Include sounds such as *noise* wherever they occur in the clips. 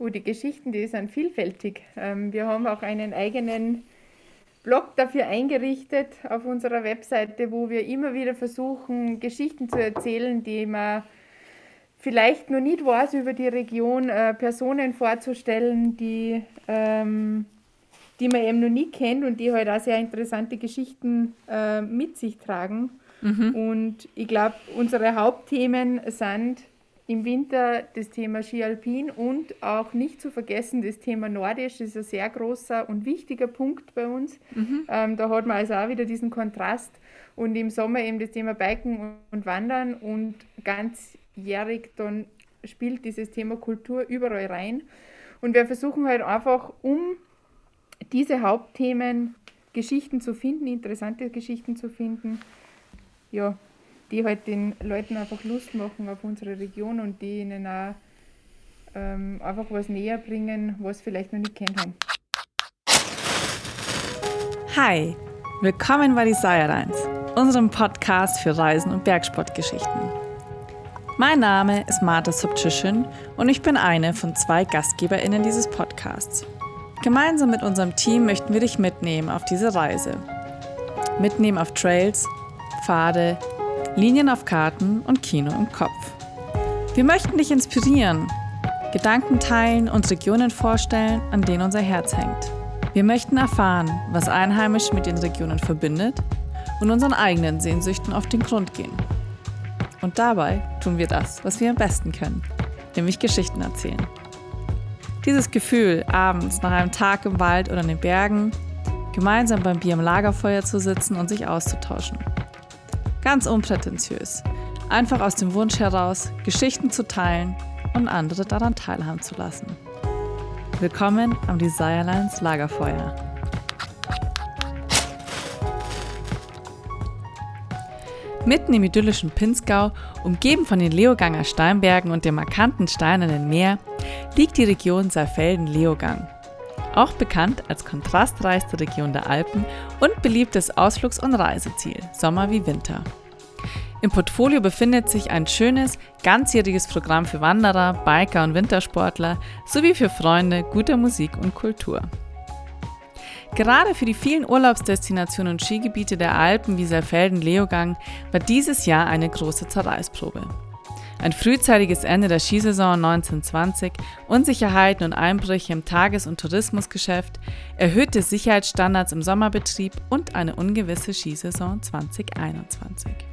Oh, die Geschichten, die sind vielfältig. Ähm, wir haben auch einen eigenen Blog dafür eingerichtet auf unserer Webseite, wo wir immer wieder versuchen, Geschichten zu erzählen, die man vielleicht noch nicht weiß über die Region, äh, Personen vorzustellen, die, ähm, die man eben noch nie kennt und die halt auch sehr interessante Geschichten äh, mit sich tragen. Mhm. Und ich glaube, unsere Hauptthemen sind im Winter das Thema Ski Alpin und auch nicht zu vergessen das Thema Nordisch. Das ist ein sehr großer und wichtiger Punkt bei uns. Mhm. Ähm, da hat man also auch wieder diesen Kontrast. Und im Sommer eben das Thema Biken und Wandern und ganzjährig dann spielt dieses Thema Kultur überall rein. Und wir versuchen halt einfach, um diese Hauptthemen Geschichten zu finden, interessante Geschichten zu finden, ja, die halt den Leuten einfach Lust machen auf unsere Region und die ihnen auch ähm, einfach was näher bringen, was vielleicht noch nicht kennt haben. Hi, willkommen bei Desire Lines, unserem Podcast für Reisen und Bergsportgeschichten. Mein Name ist Marta Subtschischen und ich bin eine von zwei GastgeberInnen dieses Podcasts. Gemeinsam mit unserem Team möchten wir dich mitnehmen auf diese Reise. Mitnehmen auf Trails, Pfade, Linien auf Karten und Kino im Kopf. Wir möchten dich inspirieren, Gedanken teilen und Regionen vorstellen, an denen unser Herz hängt. Wir möchten erfahren, was Einheimische mit den Regionen verbindet und unseren eigenen Sehnsüchten auf den Grund gehen. Und dabei tun wir das, was wir am besten können, nämlich Geschichten erzählen. Dieses Gefühl, abends nach einem Tag im Wald oder in den Bergen, gemeinsam beim Bier im Lagerfeuer zu sitzen und sich auszutauschen. Ganz unprätentiös. Einfach aus dem Wunsch heraus, Geschichten zu teilen und andere daran teilhaben zu lassen. Willkommen am Desirelines Lagerfeuer. Mitten im idyllischen Pinzgau, umgeben von den Leoganger Steinbergen und dem markanten steinernen Meer, liegt die Region Saalfelden-Leogang auch bekannt als kontrastreichste Region der Alpen und beliebtes Ausflugs- und Reiseziel, Sommer wie Winter. Im Portfolio befindet sich ein schönes, ganzjähriges Programm für Wanderer, Biker und Wintersportler sowie für Freunde guter Musik und Kultur. Gerade für die vielen Urlaubsdestinationen und Skigebiete der Alpen wie Saalfelden-Leogang war dieses Jahr eine große Zerreißprobe. Ein frühzeitiges Ende der Skisaison 1920, Unsicherheiten und Einbrüche im Tages- und Tourismusgeschäft, erhöhte Sicherheitsstandards im Sommerbetrieb und eine ungewisse Skisaison 2021.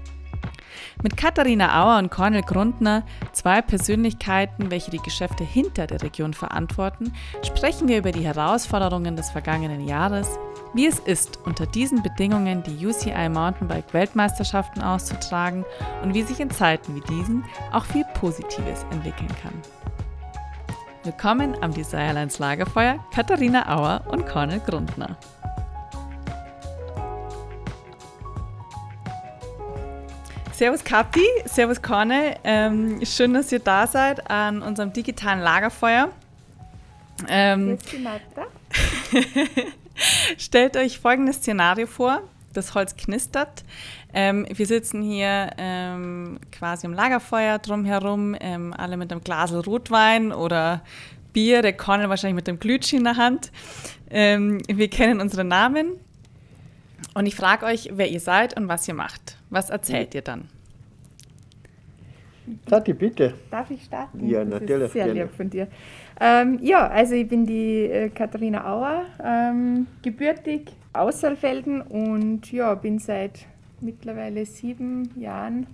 Mit Katharina Auer und Cornel Grundner, zwei Persönlichkeiten, welche die Geschäfte hinter der Region verantworten, sprechen wir über die Herausforderungen des vergangenen Jahres, wie es ist, unter diesen Bedingungen die UCI Mountainbike Weltmeisterschaften auszutragen und wie sich in Zeiten wie diesen auch viel Positives entwickeln kann. Willkommen am Desirelines Lagerfeuer, Katharina Auer und Cornel Grundner. Servus Kathi, Servus Cornel. Ähm, schön, dass ihr da seid an unserem digitalen Lagerfeuer. Ähm, *laughs* Stellt euch folgendes Szenario vor. Das Holz knistert. Ähm, wir sitzen hier ähm, quasi im Lagerfeuer drumherum, ähm, alle mit einem Glas Rotwein oder Bier, der Cornel wahrscheinlich mit dem Glütsch in der Hand. Ähm, wir kennen unsere Namen. Und ich frage euch, wer ihr seid und was ihr macht. Was erzählt ihr dann? Kathi, bitte. Darf ich starten? Ja, natürlich. Das ist sehr lieb von dir. Ähm, ja, also ich bin die äh, Katharina Auer, ähm, gebürtig aus Saalfelden und ja, bin seit mittlerweile sieben Jahren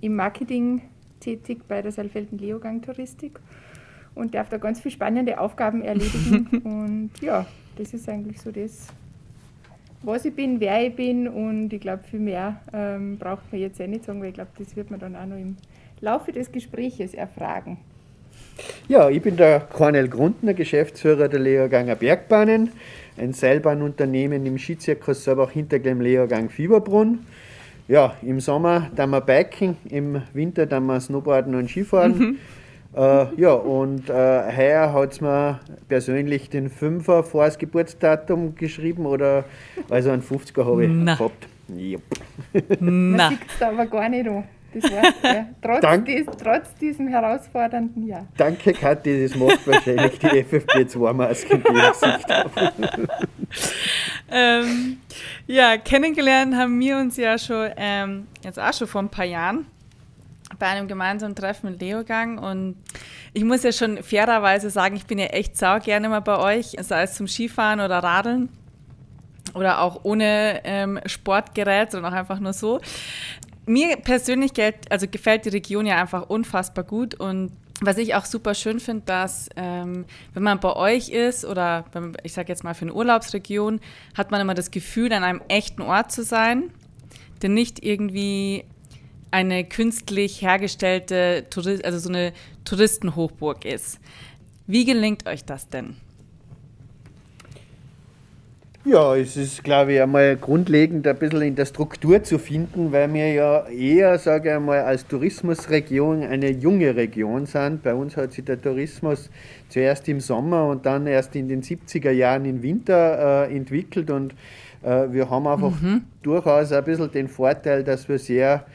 im Marketing tätig bei der Saalfelden Leogang Touristik und darf da ganz viele spannende Aufgaben erledigen. *laughs* und ja, das ist eigentlich so das, was ich bin, wer ich bin und ich glaube, viel mehr ähm, braucht man jetzt eh nicht sagen, weil ich glaube, das wird man dann auch noch im Laufe des Gespräches erfragen. Ja, ich bin der Cornel Grundner, Geschäftsführer der Leoganger Bergbahnen, ein Seilbahnunternehmen im Skizirkus aber auch hinter dem Leogang Fieberbrunn. Ja, im Sommer dann wir Biken, im Winter dann wir Snowboarden und Skifahren. Mhm. Äh, ja, und äh, heuer hat es mir persönlich den Fünfer vor das Geburtsdatum geschrieben oder also einen 50er habe ich Na. gehabt. Yep. Na. Man sieht es aber gar nicht an. Das war's, ja. *laughs* trotz, dies, trotz diesem herausfordernden Jahr. Danke, Kathi, das macht wahrscheinlich die FFP2-Masken, die ich Gesicht *laughs* ähm, ja, kennengelernt haben wir uns ja schon, ähm, jetzt auch schon vor ein paar Jahren bei einem gemeinsamen Treffen in Leogang und ich muss ja schon fairerweise sagen, ich bin ja echt sau gerne mal bei euch, sei es zum Skifahren oder Radeln oder auch ohne ähm, Sportgerät, sondern auch einfach nur so. Mir persönlich gefällt, also gefällt die Region ja einfach unfassbar gut und was ich auch super schön finde, dass ähm, wenn man bei euch ist oder wenn, ich sage jetzt mal für eine Urlaubsregion, hat man immer das Gefühl, an einem echten Ort zu sein, der nicht irgendwie eine künstlich hergestellte, Tourist, also so eine Touristenhochburg ist. Wie gelingt euch das denn? Ja, es ist, glaube ich, einmal grundlegend ein bisschen in der Struktur zu finden, weil wir ja eher, sage ich einmal, als Tourismusregion eine junge Region sind. Bei uns hat sich der Tourismus zuerst im Sommer und dann erst in den 70er Jahren im Winter äh, entwickelt und äh, wir haben einfach mhm. durchaus ein bisschen den Vorteil, dass wir sehr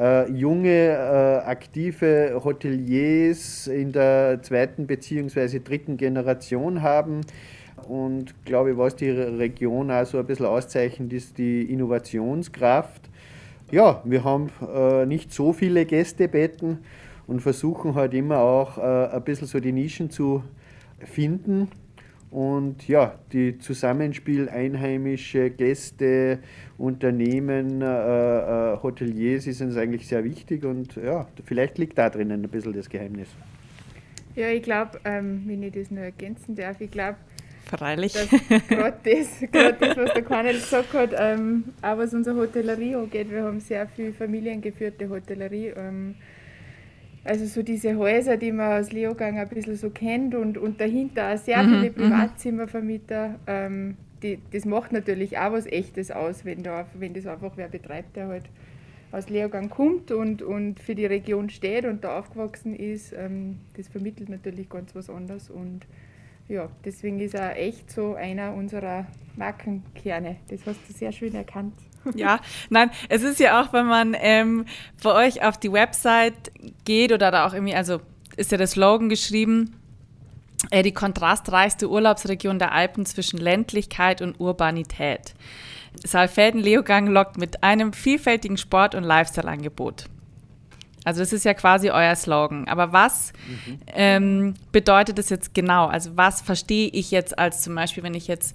äh, junge, äh, aktive Hoteliers in der zweiten bzw. dritten Generation haben. Und glaube ich, was die Region auch so ein bisschen auszeichnet, ist die Innovationskraft. Ja, wir haben äh, nicht so viele Gästebetten und versuchen halt immer auch äh, ein bisschen so die Nischen zu finden. Und ja, die Zusammenspiel einheimische Gäste, Unternehmen, äh, äh, Hoteliers ist uns eigentlich sehr wichtig und ja, vielleicht liegt da drinnen ein bisschen das Geheimnis. Ja, ich glaube, ähm, wenn ich das noch ergänzen darf, ich glaube, Freilich. Gerade das, *laughs* das, was der Kornel gesagt hat, ähm, auch was unsere Hotellerie angeht, wir haben sehr viel familiengeführte Hotellerie. Ähm, also so diese Häuser, die man aus Leogang ein bisschen so kennt und, und dahinter auch sehr mhm, viele mhm. Privatzimmervermieter. Ähm, die, das macht natürlich auch was Echtes aus, wenn, da, wenn das einfach wer betreibt, der halt aus Leogang kommt und, und für die Region steht und da aufgewachsen ist. Ähm, das vermittelt natürlich ganz was anderes und ja, deswegen ist er echt so einer unserer Markenkerne. Das hast du sehr schön erkannt. Ja, nein, es ist ja auch, wenn man ähm, bei euch auf die Website geht oder da auch irgendwie, also ist ja der Slogan geschrieben, äh, die kontrastreichste Urlaubsregion der Alpen zwischen Ländlichkeit und Urbanität. Saalfelden-Leogang lockt mit einem vielfältigen Sport- und Lifestyle-Angebot. Also das ist ja quasi euer Slogan. Aber was mhm. ähm, bedeutet das jetzt genau? Also was verstehe ich jetzt als zum Beispiel, wenn ich jetzt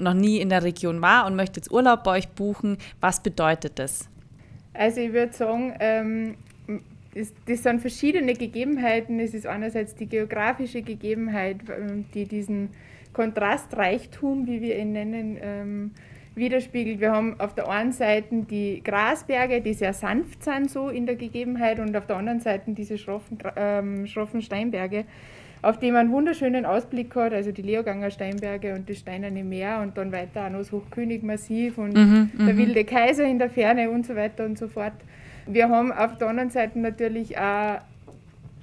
noch nie in der Region war und möchte jetzt Urlaub bei euch buchen, was bedeutet das? Also ich würde sagen, ähm, das, das, sind verschiedene Gegebenheiten. Es ist einerseits die geografische Gegebenheit, ähm, die diesen Kontrastreichtum, wie wir ihn nennen, ähm, widerspiegelt. Wir haben auf der einen Seite die Grasberge, die sehr sanft sind so in der Gegebenheit und auf der anderen Seite diese schroffen, ähm, schroffen Steinberge, auf die man einen wunderschönen Ausblick hat, also die Leoganger Steinberge und das Steinerne Meer und dann weiter auch noch das Hochkönigmassiv und mhm, der mhm. wilde Kaiser in der Ferne und so weiter und so fort. Wir haben auf der anderen Seite natürlich auch,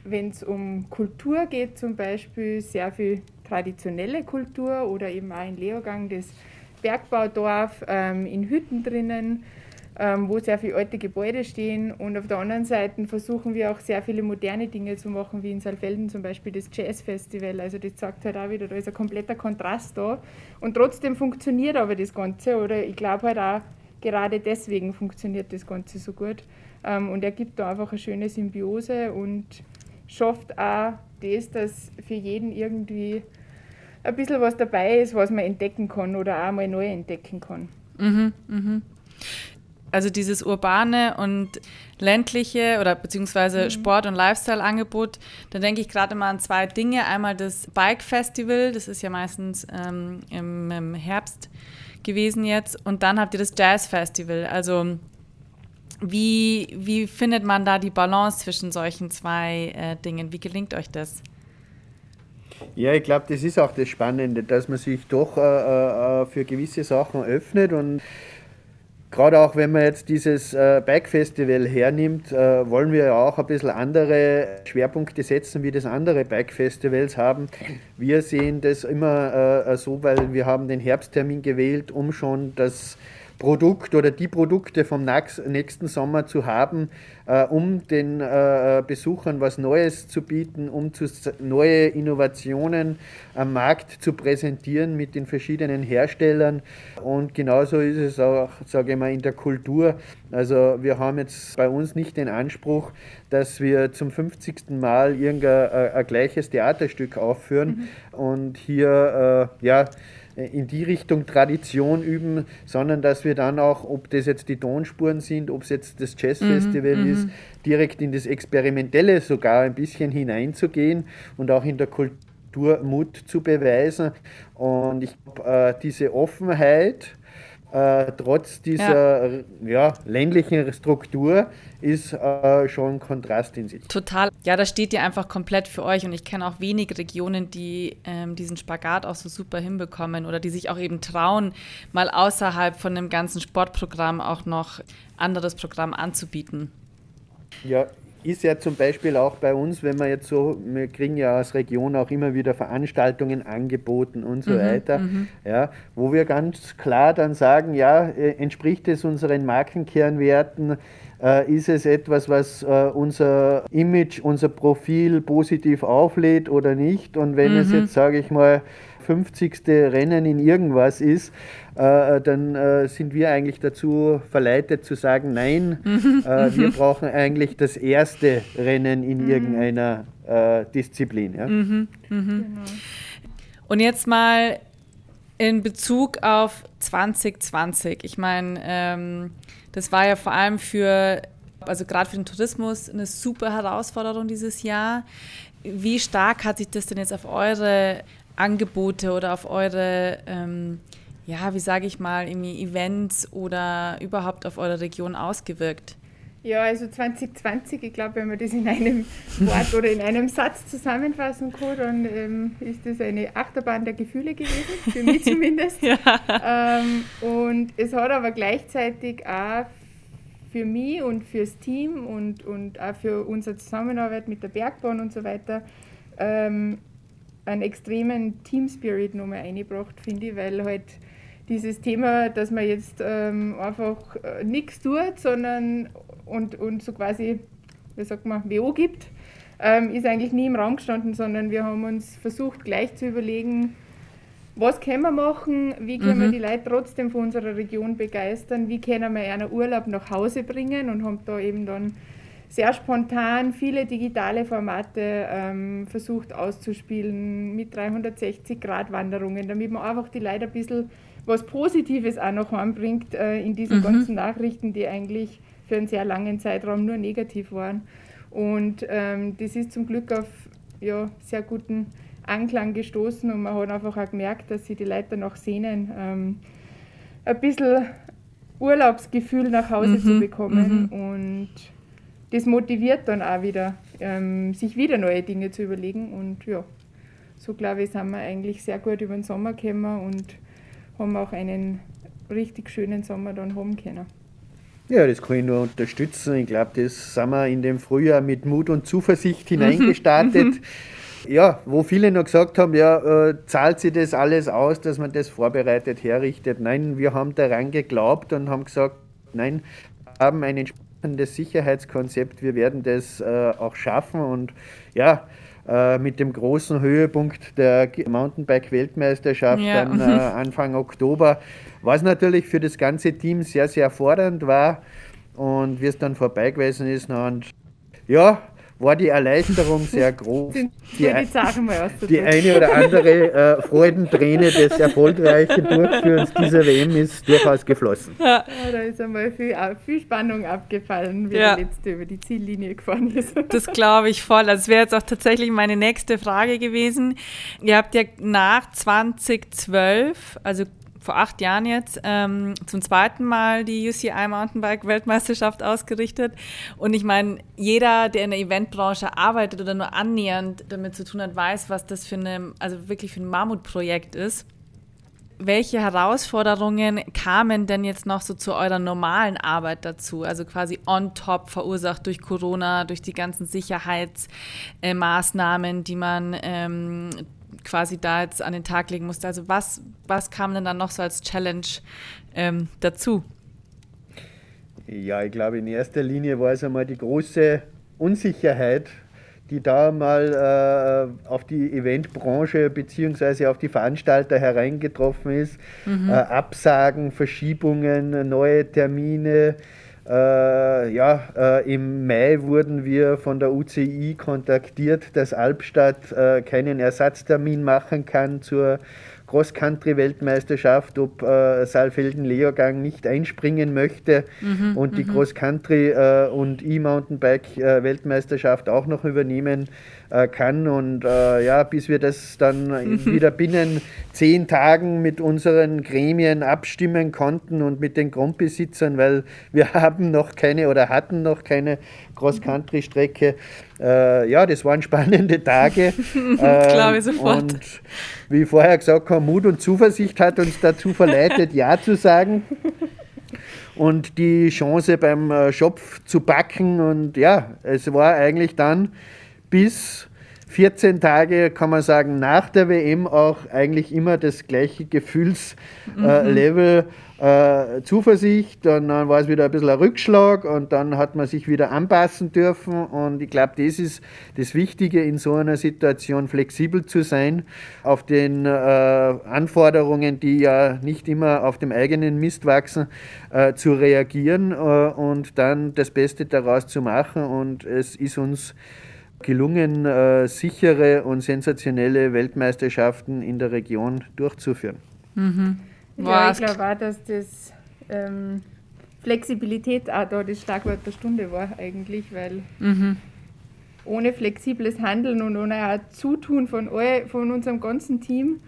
wenn es um Kultur geht zum Beispiel, sehr viel traditionelle Kultur oder eben auch in Leogang das Bergbaudorf ähm, in Hütten drinnen, wo sehr viele alte Gebäude stehen. Und auf der anderen Seite versuchen wir auch sehr viele moderne Dinge zu machen, wie in Saalfelden zum Beispiel das Jazzfestival. Also das zeigt halt auch wieder, da ist ein kompletter Kontrast da. Und trotzdem funktioniert aber das Ganze. Oder ich glaube halt auch, gerade deswegen funktioniert das Ganze so gut. Ähm, und er gibt da einfach eine schöne Symbiose und schafft auch das, dass für jeden irgendwie ein bisschen was dabei ist, was man entdecken kann oder auch mal neu entdecken kann. Mhm, mhm. Also dieses urbane und ländliche oder beziehungsweise mhm. Sport- und Lifestyle-Angebot, da denke ich gerade mal an zwei Dinge. Einmal das Bike Festival, das ist ja meistens ähm, im, im, Herbst gewesen jetzt. Und dann habt ihr das Jazz Festival. Also wie, wie findet man da die Balance zwischen solchen zwei äh, Dingen? Wie gelingt euch das? Ja, ich glaube, das ist auch das Spannende, dass man sich doch äh, äh, für gewisse Sachen öffnet und gerade auch wenn man jetzt dieses äh, Bike-Festival hernimmt, äh, wollen wir ja auch ein bisschen andere Schwerpunkte setzen, wie das andere Bike-Festivals haben. Wir sehen das immer äh, so, weil wir haben den Herbsttermin gewählt, um schon das Produkt oder die Produkte vom nächsten Sommer zu haben, äh, um den äh, Besuchern was Neues zu bieten, um zu, neue Innovationen am Markt zu präsentieren mit den verschiedenen Herstellern. Und genauso ist es auch, sage ich mal, in der Kultur. Also wir haben jetzt bei uns nicht den Anspruch, dass wir zum 50. Mal irgendein ein gleiches Theaterstück aufführen mhm. und hier äh, ja in die Richtung Tradition üben, sondern dass wir dann auch, ob das jetzt die Tonspuren sind, ob es jetzt das Jazzfestival mhm, ist, direkt in das Experimentelle sogar ein bisschen hineinzugehen und auch in der Kultur Mut zu beweisen. Und ich glaube, äh, diese Offenheit, äh, trotz dieser ja. ja. ländlichen Struktur ist äh, schon Kontrast in sich. Total. Ja, das steht ja einfach komplett für euch und ich kenne auch wenig Regionen, die ähm, diesen Spagat auch so super hinbekommen oder die sich auch eben trauen, mal außerhalb von dem ganzen Sportprogramm auch noch anderes Programm anzubieten. Ja, ist ja zum Beispiel auch bei uns, wenn wir jetzt so, wir kriegen ja als Region auch immer wieder Veranstaltungen angeboten und so mhm, weiter, mhm. ja, wo wir ganz klar dann sagen, ja, äh, entspricht es unseren Markenkernwerten, äh, ist es etwas, was äh, unser Image, unser Profil positiv auflädt oder nicht? Und wenn mhm. es jetzt, sage ich mal, 50. Rennen in irgendwas ist, äh, dann äh, sind wir eigentlich dazu verleitet zu sagen, nein, *laughs* äh, wir brauchen eigentlich das erste Rennen in mhm. irgendeiner äh, Disziplin. Ja? Mhm. Mhm. Genau. Und jetzt mal in Bezug auf 2020. Ich meine, ähm, das war ja vor allem für, also gerade für den Tourismus, eine super Herausforderung dieses Jahr. Wie stark hat sich das denn jetzt auf eure Angebote oder auf eure, ähm, ja, wie sage ich mal, irgendwie Events oder überhaupt auf eure Region ausgewirkt? Ja, also 2020, ich glaube, wenn man das in einem Wort oder in einem Satz zusammenfassen kann, dann ähm, ist das eine Achterbahn der Gefühle gewesen, für mich *laughs* zumindest. ja. ähm, und es hat aber gleichzeitig auch für mich und fürs Team und, und auch für unsere Zusammenarbeit mit der Bergbahn und so weiter ähm, einen extremen Team-Spirit nochmal eingebracht, finde ich, weil halt dieses Thema, dass man jetzt ähm, einfach äh, nichts tut, sondern und, und so quasi, wie sagt man, WO gibt, ähm, ist eigentlich nie im Raum gestanden, sondern wir haben uns versucht, gleich zu überlegen, was können wir machen, wie können mhm. wir die Leute trotzdem von unserer Region begeistern, wie können wir einen Urlaub nach Hause bringen und haben da eben dann sehr spontan viele digitale Formate ähm, versucht auszuspielen mit 360-Grad-Wanderungen, damit man einfach die Leute ein bisschen was Positives auch noch anbringt äh, in diesen mhm. ganzen Nachrichten, die eigentlich für einen sehr langen Zeitraum nur negativ waren. Und ähm, das ist zum Glück auf ja, sehr guten Anklang gestoßen und man hat einfach auch gemerkt, dass sich die Leute danach sehnen, ähm, ein bisschen Urlaubsgefühl nach Hause mhm. zu bekommen. Mhm. Und das motiviert dann auch wieder, ähm, sich wieder neue Dinge zu überlegen. Und ja, so glaube ich, sind wir eigentlich sehr gut über den Sommer gekommen und haben auch einen richtig schönen Sommer dann haben können. Ja, das kann ich nur unterstützen. Ich glaube, das sind wir in dem Frühjahr mit Mut und Zuversicht *laughs* hineingestartet. Ja, wo viele noch gesagt haben, ja, äh, zahlt sich das alles aus, dass man das vorbereitet herrichtet. Nein, wir haben daran geglaubt und haben gesagt, nein, wir haben ein entsprechendes Sicherheitskonzept, wir werden das äh, auch schaffen und ja, äh, mit dem großen Höhepunkt der Mountainbike-Weltmeisterschaft ja. dann, äh, *laughs* Anfang Oktober, was natürlich für das ganze Team sehr, sehr fordernd war. Und wie es dann vorbei gewesen ist, und ja, war die Erleichterung *laughs* sehr groß. die, die, die, eine oder andere äh, Freudenträne des erfolgreichen Durchführens dieser WM ist durchaus geflossen. Ja. ja da ist einmal viel, viel Spannung abgefallen, wie ja. der letzte über die Ziellinie gefahren ist. *laughs* Das glaube ich voll. Das wäre jetzt auch tatsächlich meine nächste Frage gewesen. Ihr habt ja nach 2012, also vor acht Jahren jetzt ähm, zum zweiten Mal die UCI Mountainbike Weltmeisterschaft ausgerichtet. Und ich meine, jeder, der in der Eventbranche arbeitet oder nur annähernd damit zu tun hat, weiß, was das für eine, also wirklich für ein Mammutprojekt ist. welche Herausforderungen kamen denn jetzt noch so zu eurer normalen Arbeit dazu? Also quasi on top verursacht durch Corona, durch die ganzen Sicherheitsmaßnahmen, die man ähm, quasi da jetzt an den Tag legen musste. Also was, was kam denn dann noch so als Challenge ähm, dazu? Ja, ich glaube, in erster Linie war es einmal die große Unsicherheit, die da mal äh, auf die Eventbranche bzw. auf die Veranstalter hereingetroffen ist. Mhm. Äh, Absagen, Verschiebungen, neue Termine. Äh, ja, äh, im Mai wurden wir von der UCI kontaktiert, dass Albstadt äh, keinen Ersatztermin machen kann zur Cross-Country-Weltmeisterschaft, ob äh, Saalfelden-Leogang nicht einspringen möchte mhm, und die mhm. Cross-Country- äh, und E-Mountainbike-Weltmeisterschaft auch noch übernehmen äh, kann. Und äh, ja, bis wir das dann *laughs* wieder binnen zehn Tagen mit unseren Gremien abstimmen konnten und mit den Grundbesitzern, weil wir *laughs* haben noch keine oder hatten noch keine Cross-Country-Strecke. Äh, ja, das waren spannende Tage. *laughs* Glaube ich sofort. Und wie vorher gesagt habe, Mut und Zuversicht hat uns dazu verleitet, Ja zu sagen und die Chance beim äh, Schopf zu backen. Und ja, es war eigentlich dann bis 14 Tage, kann man sagen, nach der WM auch eigentlich immer das gleiche Gefühlslevel. Mhm. Äh, Zuversicht und dann war es wieder ein bisschen ein Rückschlag und dann hat man sich wieder anpassen dürfen und ich glaube, das ist das Wichtige in so einer Situation, flexibel zu sein, auf den äh, Anforderungen, die ja nicht immer auf dem eigenen Mist wachsen, äh, zu reagieren äh, und dann das Beste daraus zu machen und es ist uns gelungen, äh, sichere und sensationelle Weltmeisterschaften in der Region durchzuführen. Mhm. Ja, ich glaube auch, dass das ähm, Flexibilität auch da das Schlagwort der Stunde war eigentlich, weil mhm. ohne flexibles Handeln und ohne auch Zutun von, all, von unserem ganzen Team,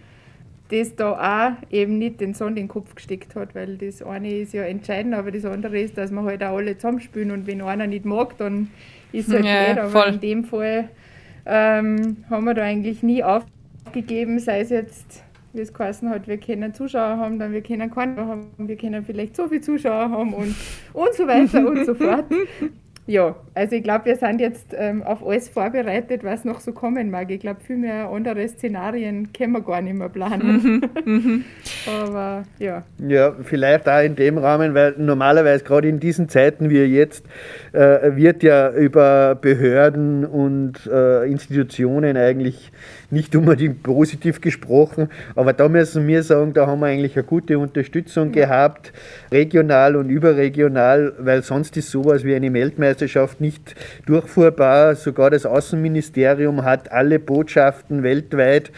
das da auch eben nicht den Sand in den Kopf gesteckt hat, weil das eine ist ja entscheidend, aber das andere ist, dass wir halt auch alle zusammenspielen und wenn einer nicht mag, dann ist halt ja, nicht, aber voll. in dem Fall ähm, haben wir da eigentlich nie aufgegeben, sei es jetzt, wie es geheißen hat, wir können Zuschauer haben, dann wir können keine haben, wir können vielleicht so viele Zuschauer haben und, und so weiter und so *laughs* fort. Ja, also ich glaube, wir sind jetzt ähm, auf alles vorbereitet, was noch so kommen mag. Ich glaube, viel mehr andere Szenarien können wir gar nicht mehr planen. Mhm, mhm. *laughs* Aber ja. Ja, vielleicht auch in dem Rahmen, weil normalerweise gerade in diesen Zeiten wie jetzt äh, wird ja über Behörden und äh, Institutionen eigentlich nicht unbedingt positiv gesprochen, aber da müssen wir sagen, da haben wir eigentlich eine gute Unterstützung gehabt, regional und überregional, weil sonst ist sowas wie eine Weltmeisterschaft nicht durchfuhrbar. Sogar das Außenministerium hat alle Botschaften weltweit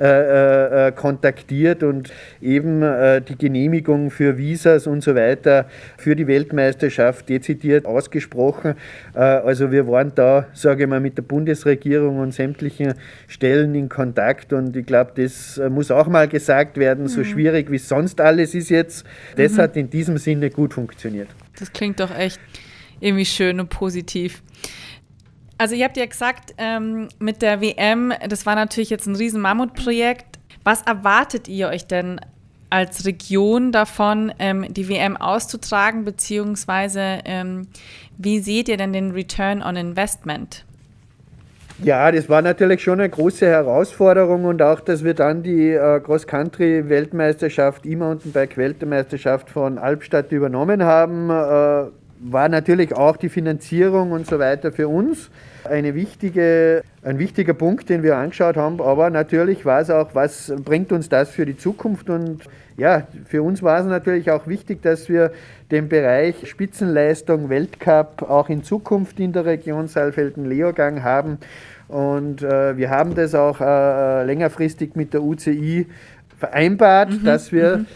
äh, äh, kontaktiert und eben äh, die Genehmigung für Visas und so weiter für die Weltmeisterschaft dezidiert ausgesprochen. Äh, also wir waren da, sage ich mal, mit der Bundesregierung und sämtlichen Stellen in Kontakt und ich glaube, das äh, muss auch mal gesagt werden, so mhm. schwierig wie sonst alles ist jetzt, das mhm. hat in diesem Sinne gut funktioniert. Das klingt doch echt irgendwie schön und positiv. Also ihr habt ja gesagt, ähm, mit der WM, das war natürlich jetzt ein riesen Mammutprojekt. Was erwartet ihr euch denn als Region davon, ähm, die WM auszutragen, beziehungsweise ähm, wie seht ihr denn den Return on Investment? Ja, das war natürlich schon eine große Herausforderung und auch, dass wir dann die äh, Cross-Country-Weltmeisterschaft, E-Mountainbike-Weltmeisterschaft von Albstadt übernommen haben, äh, war natürlich auch die Finanzierung und so weiter für uns eine wichtige, ein wichtiger Punkt, den wir angeschaut haben. Aber natürlich war es auch, was bringt uns das für die Zukunft? Und ja, für uns war es natürlich auch wichtig, dass wir den Bereich Spitzenleistung Weltcup auch in Zukunft in der Region Saalfelden-Leogang haben. Und äh, wir haben das auch äh, längerfristig mit der UCI vereinbart, mhm, dass wir mhm.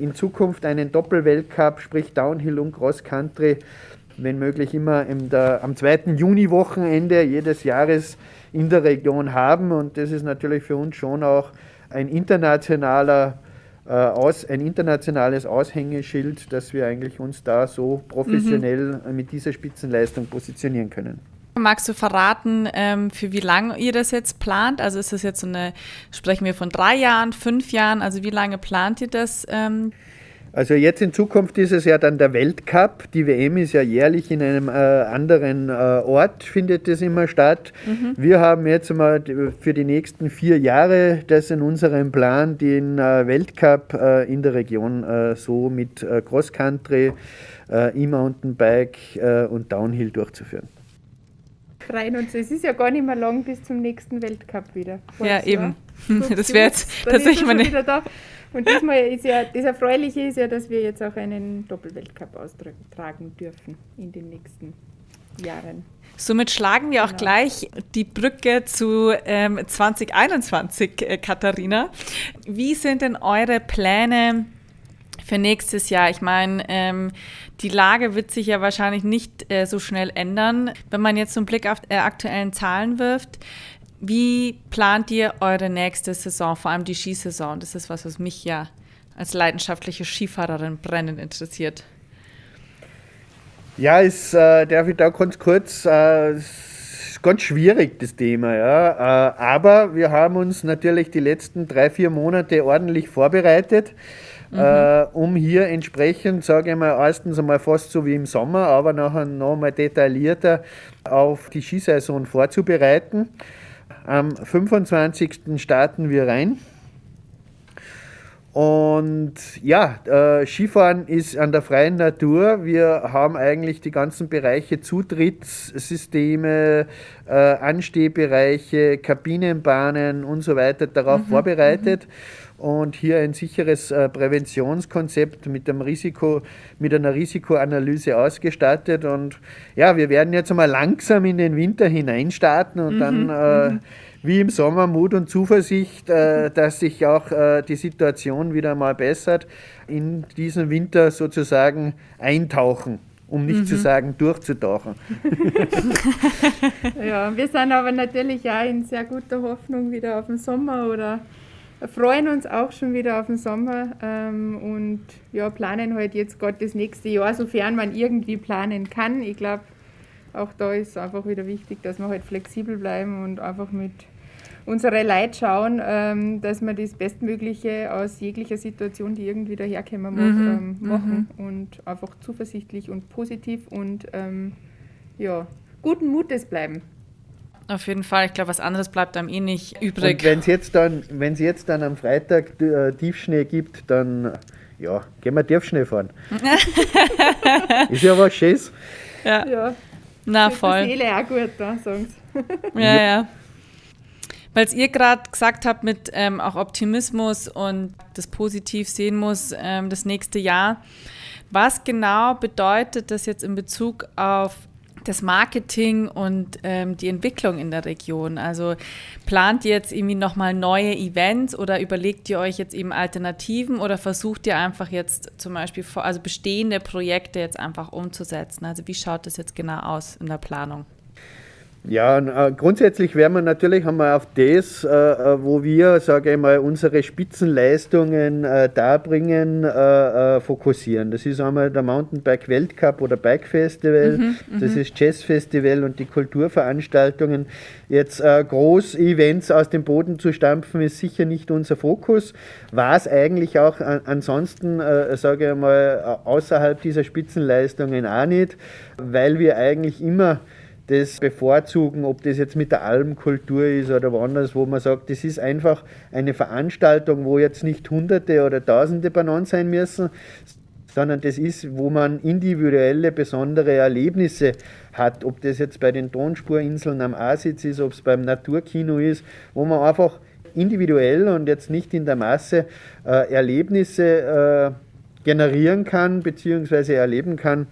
In Zukunft einen Doppelweltcup, sprich Downhill und Cross Country, wenn möglich immer der, am zweiten Juni-Wochenende jedes Jahres in der Region haben. Und das ist natürlich für uns schon auch ein internationaler äh, aus, ein internationales Aushängeschild, dass wir eigentlich uns da so professionell mhm. mit dieser Spitzenleistung positionieren können. Magst du verraten, ähm, für wie lange ihr das jetzt plant? Also ist das jetzt so eine, sprechen wir von drei Jahren, fünf Jahren? Also wie lange plant ihr das? Ähm? Also jetzt in Zukunft ist es ja dann der Weltcup. Die WM ist ja jährlich in einem äh, anderen äh, Ort, findet es immer statt. Mhm. Wir haben jetzt mal für die nächsten vier Jahre das in unserem Plan, den äh, Weltcup äh, in der Region äh, so mit äh, Cross Country, E-Mountainbike und Downhill durchzuführen. Freien und so. Es ist ja gar nicht mehr lang bis zum nächsten Weltcup wieder. Ja, eben. *laughs* Das wäre jetzt tatsächlich meine. Und diesmal ist ja, das Erfreuliche ist ja, dass wir jetzt auch einen Doppelweltcup austragen dürfen in den nächsten Jahren. Somit schlagen wir auch genau. gleich die Brücke zu ähm, 2021, äh, Katharina. Wie sind denn eure Pläne für nächstes Jahr? Ich meine, ähm, die Lage wird sich ja wahrscheinlich nicht äh, so schnell ändern. Wenn man jetzt so einen Blick auf äh, aktuellen Zahlen wirft, wie plant ihr eure nächste Saison, vor allem die Skisaison? Das ist was, was mich ja als leidenschaftliche Skifahrerin brennend interessiert. Ja, ist, äh, darf ich da ganz kurz, äh, ganz schwierig das Thema, ja. Äh, aber wir haben uns natürlich die letzten drei, vier Monate ordentlich vorbereitet. Mhm. Äh, um hier entsprechend, sage ich mal, erstens einmal fast so wie im Sommer, aber nachher nochmal detaillierter auf die Skisaison vorzubereiten. Am 25. starten wir rein. Und ja, äh, Skifahren ist an der freien Natur. Wir haben eigentlich die ganzen Bereiche Zutrittssysteme, äh, Anstehbereiche, Kabinenbahnen und so weiter darauf mhm, vorbereitet. Mhm und hier ein sicheres äh, Präventionskonzept mit, dem Risiko, mit einer Risikoanalyse ausgestattet. Und ja, wir werden jetzt mal langsam in den Winter hineinstarten und mhm, dann äh, mhm. wie im Sommer Mut und Zuversicht, äh, dass sich auch äh, die Situation wieder mal bessert, in diesen Winter sozusagen eintauchen um nicht mhm. zu sagen durchzutauchen. *laughs* *laughs* ja, wir sind aber natürlich auch in sehr guter Hoffnung wieder auf den Sommer oder freuen uns auch schon wieder auf den Sommer ähm, und ja, planen halt jetzt gerade das nächste Jahr, sofern man irgendwie planen kann. Ich glaube, auch da ist einfach wieder wichtig, dass wir halt flexibel bleiben und einfach mit unserer Leid schauen, ähm, dass wir das Bestmögliche aus jeglicher Situation, die irgendwie daherkommen mag, mhm. ähm, machen mhm. und einfach zuversichtlich und positiv und ähm, ja, guten Mutes bleiben. Auf jeden Fall. Ich glaube, was anderes bleibt einem eh nicht übrig. wenn es jetzt, dann, jetzt dann am Freitag äh, Tiefschnee gibt, dann ja, gehen wir Tiefschnee fahren. *laughs* ist ja was Schönes. Ja. ja. Na, voll. Die Seele auch gut, da, sagen sie. *laughs* Ja, ja. Weil ihr gerade gesagt habt mit ähm, auch Optimismus und das positiv sehen muss, ähm, das nächste Jahr. Was genau bedeutet das jetzt in Bezug auf das Marketing und ähm, die Entwicklung in der Region? Also plant ihr jetzt irgendwie nochmal neue Events oder überlegt ihr euch jetzt eben Alternativen oder versucht ihr einfach jetzt zum Beispiel also bestehende Projekte jetzt einfach umzusetzen? Also wie schaut das jetzt genau aus in der Planung? Ja, äh, grundsätzlich werden wir natürlich einmal auf das, äh, äh, wo wir, sage ich mal, unsere Spitzenleistungen darbringen, fokussieren. Das ist einmal der Mountainbike Weltcup oder Bike Festival, mhm, mhm, das ist Jazz Festival und die Kulturveranstaltungen. Jetzt Groß-Events aus dem Boden zu stampfen, ist sicher nicht unser Fokus. War es eigentlich auch ansonsten, sage ich mal, außerhalb dieser Spitzenleistungen auch nicht, weil wir eigentlich immer das bevorzugen, ob das jetzt mit der Almkultur ist oder woanders, wo man sagt, das ist einfach eine Veranstaltung, wo jetzt nicht Hunderte oder Tausende Bananen sein müssen, sondern das ist, wo man individuelle, besondere Erlebnisse hat. Ob das jetzt bei den Tonspurinseln am Asitz ist, ob es beim Naturkino ist, wo man einfach individuell und jetzt nicht in der Masse äh, Erlebnisse äh, generieren kann, beziehungsweise erleben kann,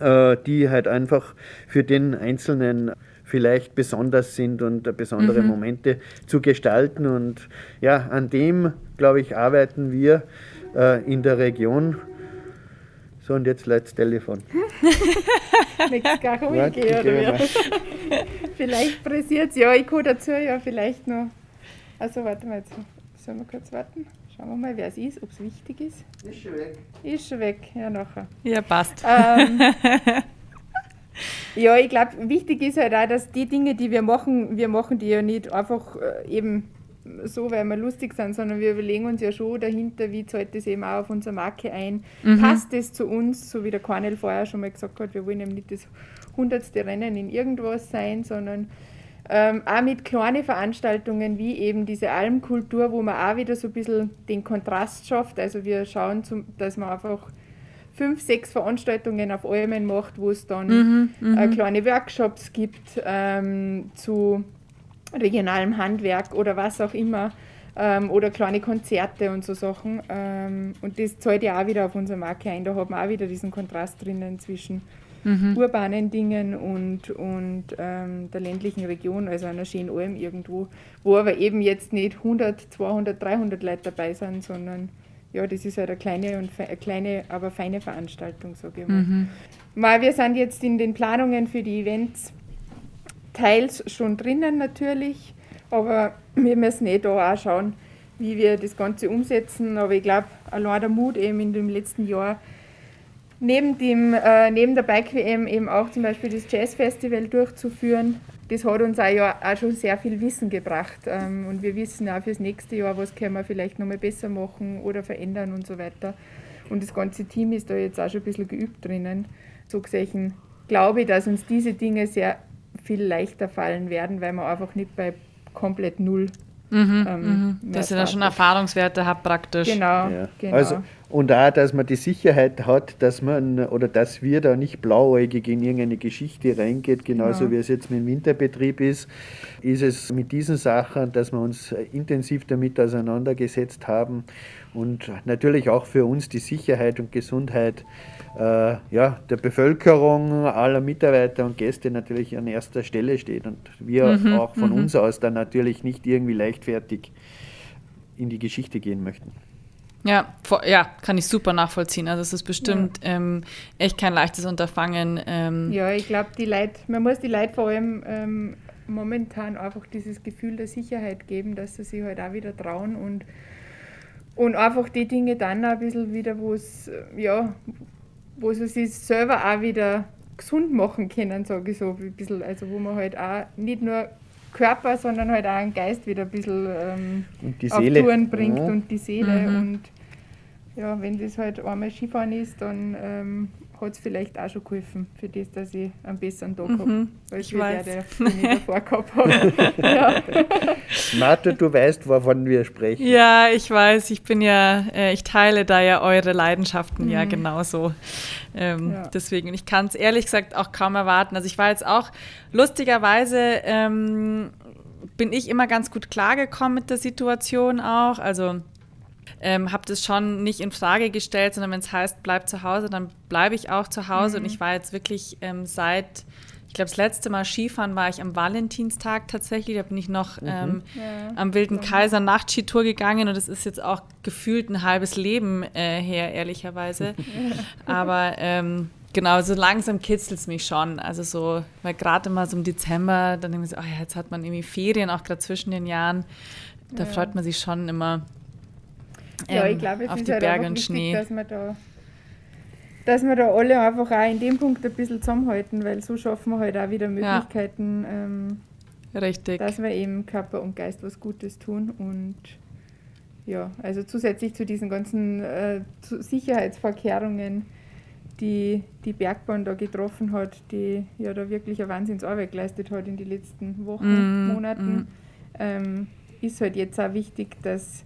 die halt einfach für den Einzelnen vielleicht besonders sind und besondere mhm. Momente zu gestalten. Und ja, an dem, glaube ich, arbeiten wir äh, in der Region. So, und jetzt letztes Telefon. *laughs* Nichts gar ruhig, oder? *laughs* vielleicht pressiert es. Ja, ich kann dazu ja vielleicht noch. Also, warte mal, jetzt sollen wir kurz warten. Schauen wir mal, wer es ist, ob es wichtig ist. Ist schon weg. Ist schon weg, ja nachher. Ja, passt. Ähm, *laughs* Ja, ich glaube, wichtig ist halt auch, dass die Dinge, die wir machen, wir machen die ja nicht einfach äh, eben so, weil wir lustig sind, sondern wir überlegen uns ja schon dahinter, wie zahlt das eben auch auf unsere Marke ein. Mhm. Passt das zu uns, so wie der Cornel vorher schon mal gesagt hat, wir wollen eben nicht das hundertste Rennen in irgendwas sein, sondern ähm, auch mit kleinen Veranstaltungen wie eben diese Almkultur, wo man auch wieder so ein bisschen den Kontrast schafft. Also wir schauen, zum, dass man einfach fünf, sechs Veranstaltungen auf Almen macht, wo es dann mhm, mhm. äh, kleine Workshops gibt ähm, zu regionalem Handwerk oder was auch immer. Ähm, oder kleine Konzerte und so Sachen. Ähm, und das zahlt ja auch wieder auf unsere Marke ein. Da hat man auch wieder diesen Kontrast drinnen zwischen mhm. urbanen Dingen und, und ähm, der ländlichen Region, also einer schönen Alm irgendwo, wo aber eben jetzt nicht 100, 200, 300 Leute dabei sind, sondern ja, das ist halt eine kleine, und eine kleine aber feine Veranstaltung, sage ich mal. Mhm. mal. Wir sind jetzt in den Planungen für die Events teils schon drinnen natürlich, aber wir müssen eh da auch schauen, wie wir das Ganze umsetzen. Aber ich glaube, allein der Mut eben in dem letzten Jahr neben, dem, äh, neben der Bike WM eben auch zum Beispiel das Jazz Festival durchzuführen. Das hat uns auch, ja, auch schon sehr viel Wissen gebracht. Ähm, und wir wissen auch fürs nächste Jahr, was können wir vielleicht nochmal besser machen oder verändern und so weiter. Und das ganze Team ist da jetzt auch schon ein bisschen geübt drinnen. So gesehen glaube ich, dass uns diese Dinge sehr viel leichter fallen werden, weil wir einfach nicht bei komplett null Mhm, ähm, mhm. Dass ihr da schon Erfahrungswerte habt praktisch. Genau, ja. genau. Also, und auch, dass man die Sicherheit hat, dass man oder dass wir da nicht blauäugig in irgendeine Geschichte reingeht, genauso genau. wie es jetzt mit dem Winterbetrieb ist, ist es mit diesen Sachen, dass wir uns intensiv damit auseinandergesetzt haben und natürlich auch für uns die Sicherheit und Gesundheit äh, ja, der Bevölkerung, aller Mitarbeiter und Gäste natürlich an erster Stelle steht und wir mhm, auch von mhm. uns aus dann natürlich nicht irgendwie leichtfertig in die Geschichte gehen möchten. Ja, ja, kann ich super nachvollziehen. Also es ist bestimmt ja. ähm, echt kein leichtes Unterfangen. Ähm. Ja, ich glaube, die Leute, man muss die Leute vor allem ähm, momentan einfach dieses Gefühl der Sicherheit geben, dass sie sich halt auch wieder trauen und, und einfach die Dinge dann ein bisschen wieder, wo es, ja, wo sie sich selber auch wieder gesund machen können, sage ich so ein bisschen. Also wo man halt auch nicht nur Körper, sondern halt auch einen Geist wieder ein bisschen ähm, auf Touren bringt ja. und die Seele. Mhm. Und ja, wenn das halt einmal Skifahren ist, dann ähm, hat es vielleicht auch schon geholfen, für das, dass ich einen besseren Tag mhm, habe, als ich weiß. der, der ich davor gehabt habe. *laughs* ja. Martha, du weißt, wovon wir sprechen. Ja, ich weiß. Ich bin ja, äh, ich teile da ja eure Leidenschaften mhm. ja genauso. Ähm, ja. Deswegen, ich kann es ehrlich gesagt auch kaum erwarten. Also ich war jetzt auch lustigerweise ähm, bin ich immer ganz gut klargekommen mit der Situation auch. Also ähm, habe das schon nicht in Frage gestellt, sondern wenn es heißt, bleib zu Hause, dann bleibe ich auch zu Hause. Mhm. Und ich war jetzt wirklich ähm, seit, ich glaube, das letzte Mal Skifahren war ich am Valentinstag tatsächlich. Da bin ich noch mhm. ähm, ja. am Wilden Kaiser Nachtskitour gegangen und das ist jetzt auch gefühlt ein halbes Leben äh, her, ehrlicherweise. *laughs* Aber ähm, Genau, so langsam kitzelt es mich schon. Also so, weil gerade mal so im Dezember, dann denke ich so, oh ja, jetzt hat man irgendwie Ferien, auch gerade zwischen den Jahren. Da ja. freut man sich schon immer, ja, ich ähm, glaube, es ist halt Berge einfach wichtig, dass wir da dass wir da alle einfach auch in dem Punkt ein bisschen zusammenhalten, weil so schaffen wir halt auch wieder Möglichkeiten, ja. ähm, Richtig. dass wir eben Körper und Geist was Gutes tun und ja, also zusätzlich zu diesen ganzen äh, Sicherheitsvorkehrungen, die die Bergbahn da getroffen hat, die ja da wirklich eine Wahnsinnsarbeit geleistet hat in den letzten Wochen, mm, Monaten, mm. Ähm, ist halt jetzt auch wichtig, dass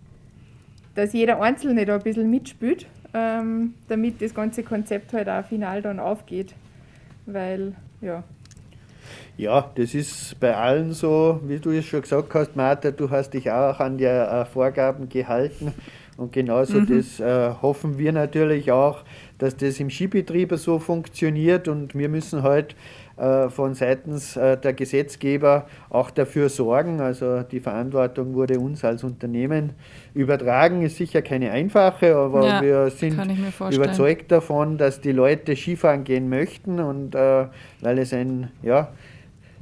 dass jeder Einzelne da ein bisschen mitspielt, ähm, damit das ganze Konzept halt auch final dann aufgeht. Weil, ja. Ja, das ist bei allen so, wie du es schon gesagt hast, Martha, du hast dich auch an die äh, Vorgaben gehalten. Und genauso mhm. das äh, hoffen wir natürlich auch, dass das im Skibetrieb so funktioniert. Und wir müssen halt von seitens äh, der Gesetzgeber auch dafür sorgen. Also die Verantwortung wurde uns als Unternehmen übertragen. Ist sicher keine einfache, aber ja, wir sind überzeugt davon, dass die Leute Skifahren gehen möchten und äh, weil es ein ja,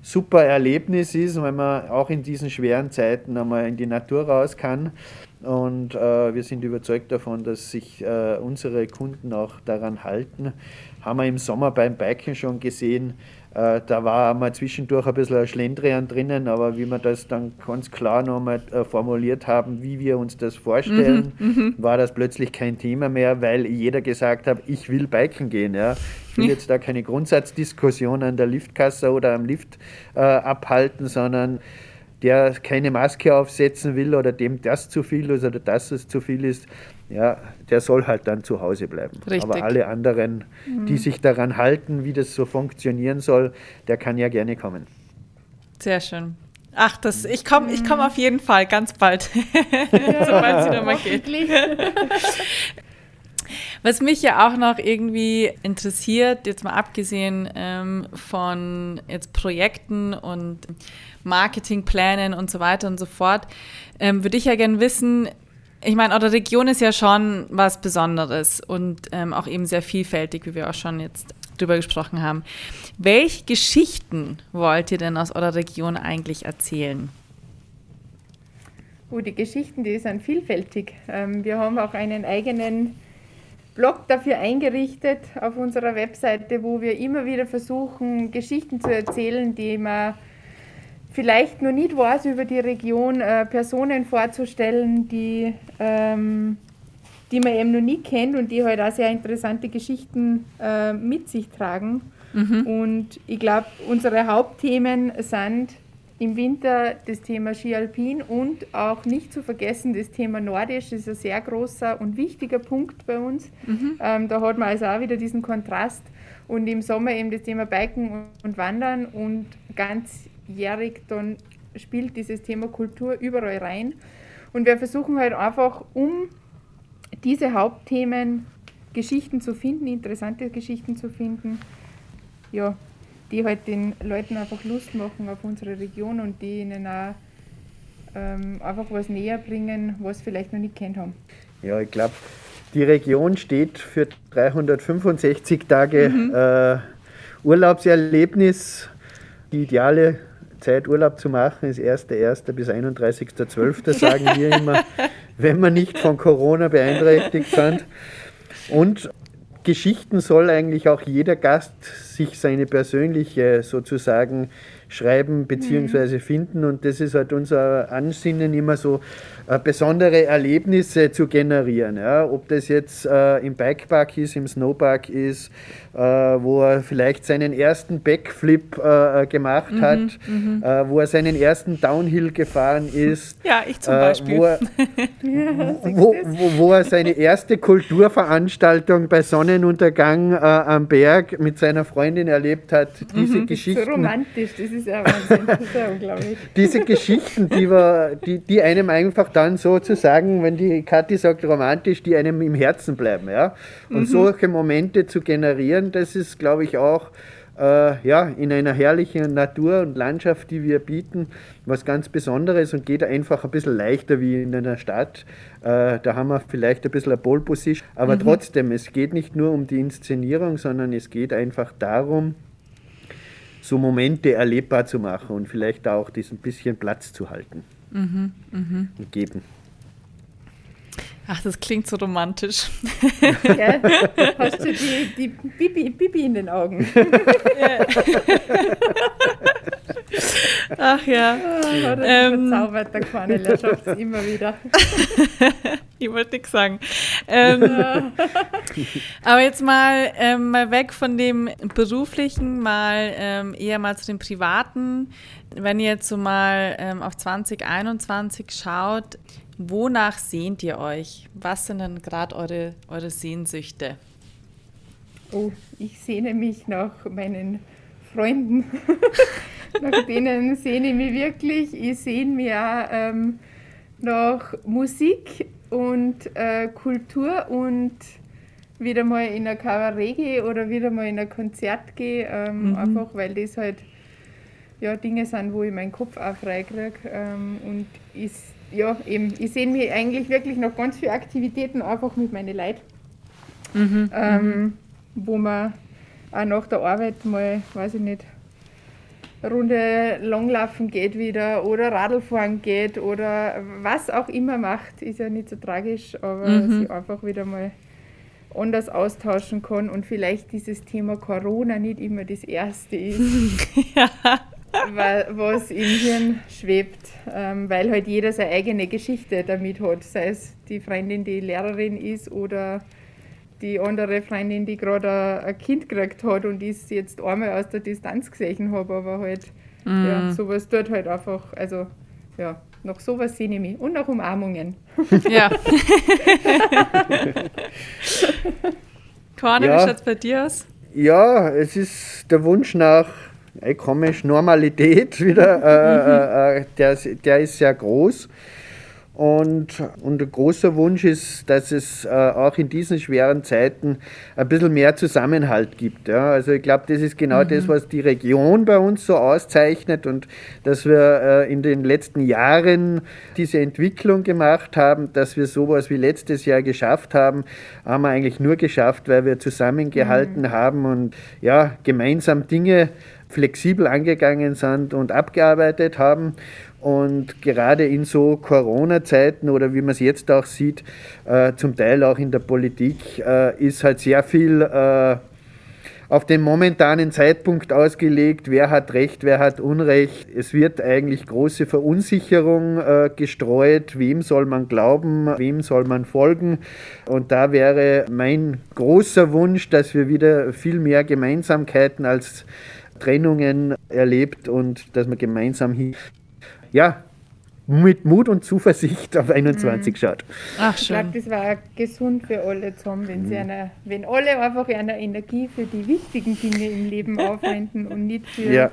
super Erlebnis ist, wenn man auch in diesen schweren Zeiten einmal in die Natur raus kann. Und äh, wir sind überzeugt davon, dass sich äh, unsere Kunden auch daran halten. Haben wir im Sommer beim Biken schon gesehen, Äh, da war mal zwischendurch ein bisschen ein Schlendrian drinnen, aber wie wir das dann ganz klar nochmal äh, formuliert haben, wie wir uns das vorstellen, mhm, mhm, war das plötzlich kein Thema mehr, weil jeder gesagt hat, ich will biken gehen. Ja. Ich will jetzt da keine Grundsatzdiskussion an der Liftkasse oder am Lift äh, abhalten, sondern der keine Maske aufsetzen will oder dem das zu viel ist oder das es zu viel ist, ja, der soll halt dann zu Hause bleiben. Richtig. Aber alle anderen, die mhm. sich daran halten, wie das so funktionieren soll, der kann ja gerne kommen. Sehr schön. Ach, das, ich komme ich komm auf jeden Fall ganz bald, *laughs* sobald es wieder mal geht. *laughs* Was mich ja auch noch irgendwie interessiert, jetzt mal abgesehen ähm, von jetzt Projekten und Marketingplänen und so weiter und so fort, ähm, würde ich ja gerne wissen, ich meine, eure Region ist ja schon was Besonderes und ähm, auch eben sehr vielfältig, wie wir auch schon jetzt drüber gesprochen haben. Welche Geschichten wollt ihr denn aus eurer Region eigentlich erzählen? Oh, die Geschichten, die sind vielfältig. Ähm, wir haben auch einen eigenen Blog dafür eingerichtet auf unserer Webseite, wo wir immer wieder versuchen, Geschichten zu erzählen, die man vielleicht noch nicht weiß über die Region, äh, Personen vorzustellen, die, ähm, die man eben noch nie kennt und die halt auch sehr interessante Geschichten äh, mit sich tragen. Mhm. Und ich glaube, unsere Hauptthemen sind im Winter das Thema Ski Alpin und auch nicht zu vergessen das Thema Nordisch. Das ist ein sehr großer und wichtiger Punkt bei uns. Mhm. Ähm, da hat man also auch wieder diesen Kontrast. Und im Sommer eben das Thema Biken und Wandern und ganz jährig dann spielt dieses Thema Kultur überall rein. Und wir versuchen halt einfach, um diese Hauptthemen Geschichten zu finden, interessante Geschichten zu finden, ja, die halt den Leuten einfach Lust machen auf unsere Region und die ihnen auch ähm, einfach was näher bringen, was sie vielleicht noch nicht kennt haben. Ja, ich glaube, die Region steht für 365 Tage mhm. äh, Urlaubserlebnis. Die ideale Zeit, Urlaub zu machen, ist 1.1. bis 31.12., sagen wir immer, *laughs* wenn wir nicht von Corona beeinträchtigt sind. Und Geschichten soll eigentlich auch jeder Gast sich seine persönliche sozusagen schreiben bzw. finden. Und das ist halt unser Ansinnen, immer so äh, besondere Erlebnisse zu generieren. Ja? Ob das jetzt äh, im Bikepark ist, im Snowpark ist, äh, wo er vielleicht seinen ersten Backflip äh, äh, gemacht mhm, hat, mhm. Wo er seinen ersten Downhill gefahren ist. *laughs* Ja, ich zum Beispiel. Wo er, *laughs* wo, wo, wo, er seine erste Kulturveranstaltung bei Sonnenuntergang am Berg mit seiner Freundin erlebt hat. Diese mhm, Geschichten. So romantisch, das ist ja Wahnsinn, das ist ja unglaublich. *laughs* Diese Geschichten, die, wir, die, die einem einfach dann sozusagen, wenn die Kathi sagt romantisch, die einem im Herzen bleiben. Ja? Und mhm. solche Momente zu generieren, das ist, glaube ich, auch äh, ja, in einer herrlichen Natur und Landschaft, die wir bieten, was ganz Besonderes und geht einfach ein bisschen leichter wie in einer Stadt. Äh, da haben wir vielleicht ein bisschen eine Pole Position, aber mhm. trotzdem, es geht nicht nur um die Inszenierung, sondern es geht einfach darum, so Momente erlebbar zu machen und vielleicht auch diesen bisschen Platz zu halten mhm, mh. geben. Ach, das klingt so romantisch. Ja, *laughs* hast du die, die Bibi, Bibi in den Augen? Ja. *laughs* Ach ja. Oh, das ähm, verzaubert der Cornel, er schafft es *laughs* immer wieder. *laughs* ich wollte nichts sagen. Ähm, *laughs* aber jetzt mal, ähm, mal weg von dem beruflichen, mal ähm, eher mal zu dem privaten. Wenn ihr jetzt so mal ähm, auf 2021 schaut, wonach sehnt ihr euch? Was sind denn gerade eure, eure Sehnsüchte? Oh, ich sehne mich nach meinen Freunden. Nach denen sehne ich mich wirklich. Ich sehne mich auch ähm, nach Musik und äh, Kultur und wieder mal in ein Kabarett gehe oder wieder mal in ein Konzert gehe, ähm, mhm. einfach weil das halt ja, Dinge sind, wo ich meinen Kopf auch frei kriege. Ähm, und ich, ja, eben, ich sehe mich eigentlich wirklich noch ganz viele Aktivitäten einfach mit meinen Leuten, mhm. ähm, wo man auch nach der Arbeit mal, weiß ich nicht, Runde Langlaufen geht wieder oder Radlfahren geht oder was auch immer macht, ist ja nicht so tragisch, aber mhm. sich einfach wieder mal anders austauschen kann und vielleicht dieses Thema Corona nicht immer das erste ist, *laughs* ja. was im Hirn schwebt, ähm, weil halt jeder seine eigene Geschichte damit hat, sei es die Freundin, die Lehrerin ist oder die andere Freundin, die gerade ein Kind gekriegt hat und ist jetzt einmal aus der Distanz gesehen habe, aber halt, mm. ja, sowas tut halt einfach, also ja, nach sowas sehe ich mich. Und nach Umarmungen. *laughs* Ja. *laughs* Corne, ja. wie schaut es bei dir aus? Ja, es ist der Wunsch nach ey, komisch, Normalität *laughs* wieder, äh, äh, äh, der, der ist sehr groß. Und, und ein großer Wunsch ist, dass es äh, auch in diesen schweren Zeiten ein bisschen mehr Zusammenhalt gibt. Ja? Also ich glaube, das ist genau mhm. das, was die Region bei uns so auszeichnet und dass wir äh, in den letzten Jahren diese Entwicklung gemacht haben, dass wir sowas wie letztes Jahr geschafft haben, haben wir eigentlich nur geschafft, weil wir zusammengehalten mhm. haben und ja, gemeinsam Dinge flexibel angegangen sind und abgearbeitet haben. Und gerade in so Corona-Zeiten oder wie man es jetzt auch sieht, äh, zum Teil auch in der Politik, äh, ist halt sehr viel äh, auf den momentanen Zeitpunkt ausgelegt, wer hat Recht, wer hat Unrecht. Es wird eigentlich große Verunsicherung äh, gestreut, wem soll man glauben, wem soll man folgen. Und da wäre mein großer Wunsch, dass wir wieder viel mehr Gemeinsamkeiten als Trennungen erlebt und dass man gemeinsam hier, ja, mit Mut und Zuversicht auf 21 mhm. schaut. Ach, ich glaube, das war gesund für alle zusammen, wenn, mhm. sie eine, wenn alle einfach eine Energie für die wichtigen Dinge im Leben *laughs* aufwenden und nicht für ja.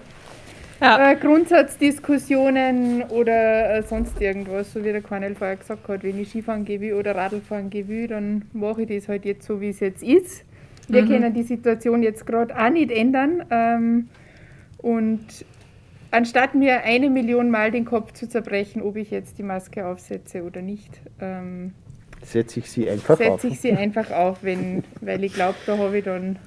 Äh, Grundsatzdiskussionen oder äh, sonst irgendwas, so wie der Cornel vorher gesagt hat, wenn ich Skifahren gehe will oder Radlfahren gehe will, dann mache ich das halt jetzt so, wie es jetzt ist. Wir mhm. können die Situation jetzt gerade auch nicht ändern. Ähm, und anstatt mir eine Million Mal den Kopf zu zerbrechen, ob ich jetzt die Maske aufsetze oder nicht, ähm, setze ich sie einfach setz auf. Setze ich sie einfach auf, wenn, weil ich glaube, da habe ich dann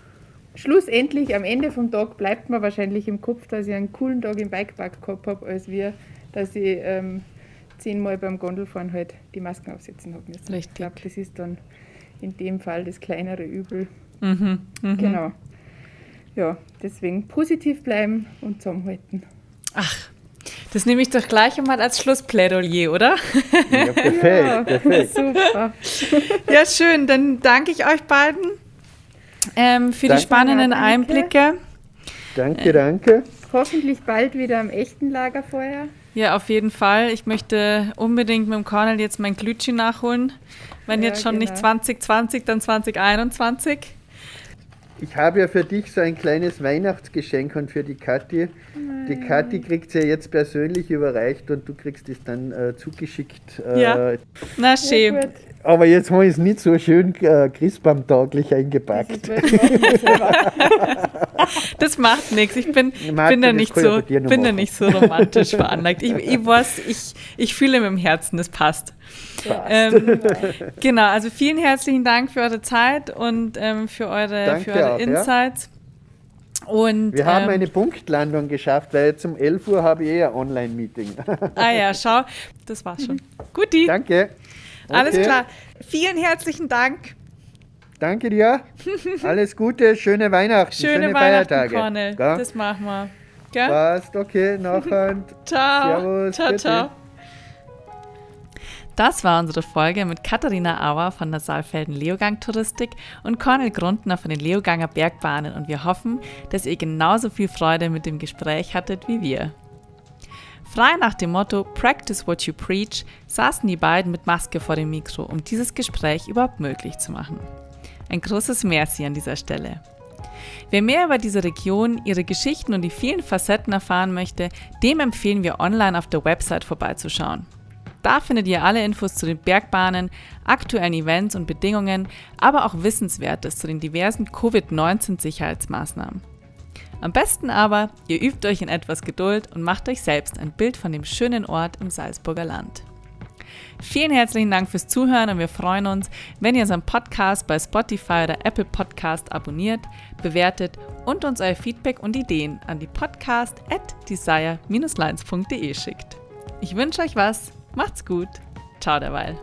schlussendlich am Ende vom Tag bleibt mir wahrscheinlich im Kopf, dass ich einen coolen Tag im Bikepark gehabt habe, als wir, dass ich ähm, zehnmal beim Gondelfahren halt die Masken aufsetzen habe müssen. Richtig. Ich glaube, das ist dann in dem Fall das kleinere Übel. Mhm, mh. Genau. Ja, deswegen positiv bleiben und zusammenhalten. Ach, das nehme ich doch gleich einmal als Schlussplädoyer, oder? Ja, perfekt, *laughs* ja, perfekt. Super. Ja, schön. Dann danke ich euch beiden ähm, für danke, die spannenden danke. Einblicke. Danke, danke. Hoffentlich bald wieder am echten Lagerfeuer. Ja, auf jeden Fall. Ich möchte unbedingt mit dem Cornel jetzt mein Glütschi nachholen. Wenn ja, jetzt schon genau. nicht 2020, dann 2021. Ich habe ja für dich so ein kleines Weihnachtsgeschenk und für die Kathi. Nein. Die Kathi kriegt es ja jetzt persönlich überreicht und du kriegst es dann äh, zugeschickt. Äh, ja, na schön. Ja, aber jetzt habe ich es nicht so schön äh, christbaumtauglich eingepackt. Das, *laughs* macht nichts. Ich bin, bin, da, nicht so, bin da nicht so romantisch veranlagt. Ich, ich weiß, ich, ich fühle mit dem Herzen, das passt. Ähm, *laughs* genau, also vielen herzlichen Dank für eure Zeit und ähm, für eure, für eure auch, Insights. Ja. Und, Wir haben ähm, eine Punktlandung geschafft, weil jetzt um 11 Uhr habe ich eh ein Online-Meeting. *laughs* ah ja, schau, das war's schon. Guti. Danke. Okay. Alles klar. Vielen herzlichen Dank. Danke dir. *laughs* Alles Gute, schöne Weihnachten, schöne, schöne Weihnachten, Feiertage. Cornel. Ja? Das machen wir. Gell? Passt, okay, nachher. *laughs* ciao. Servus. Ciao, bitte. ciao. Das war unsere Folge mit Katharina Auer von der Saalfelden Leogang Touristik und Cornel Grundner von den Leoganger Bergbahnen und wir hoffen, dass ihr genauso viel Freude mit dem Gespräch hattet wie wir. Frei nach dem Motto Practice what you preach saßen die beiden mit Maske vor dem Mikro, um dieses Gespräch überhaupt möglich zu machen. Ein großes Merci an dieser Stelle. Wer mehr über diese Region, ihre Geschichten und die vielen Facetten erfahren möchte, dem empfehlen wir online auf der Website vorbeizuschauen. Da findet ihr alle Infos zu den Bergbahnen, aktuellen Events und Bedingungen, aber auch Wissenswertes zu den diversen Covid-19-Sicherheitsmaßnahmen. Am besten aber, ihr übt euch in etwas Geduld und macht euch selbst ein Bild von dem schönen Ort im Salzburger Land. Vielen herzlichen Dank fürs Zuhören und wir freuen uns, wenn ihr unseren Podcast bei Spotify oder Apple Podcast abonniert, bewertet und uns euer Feedback und Ideen an die podcast at desire-lines.de schickt. Ich wünsche euch was, macht's gut, ciao derweil.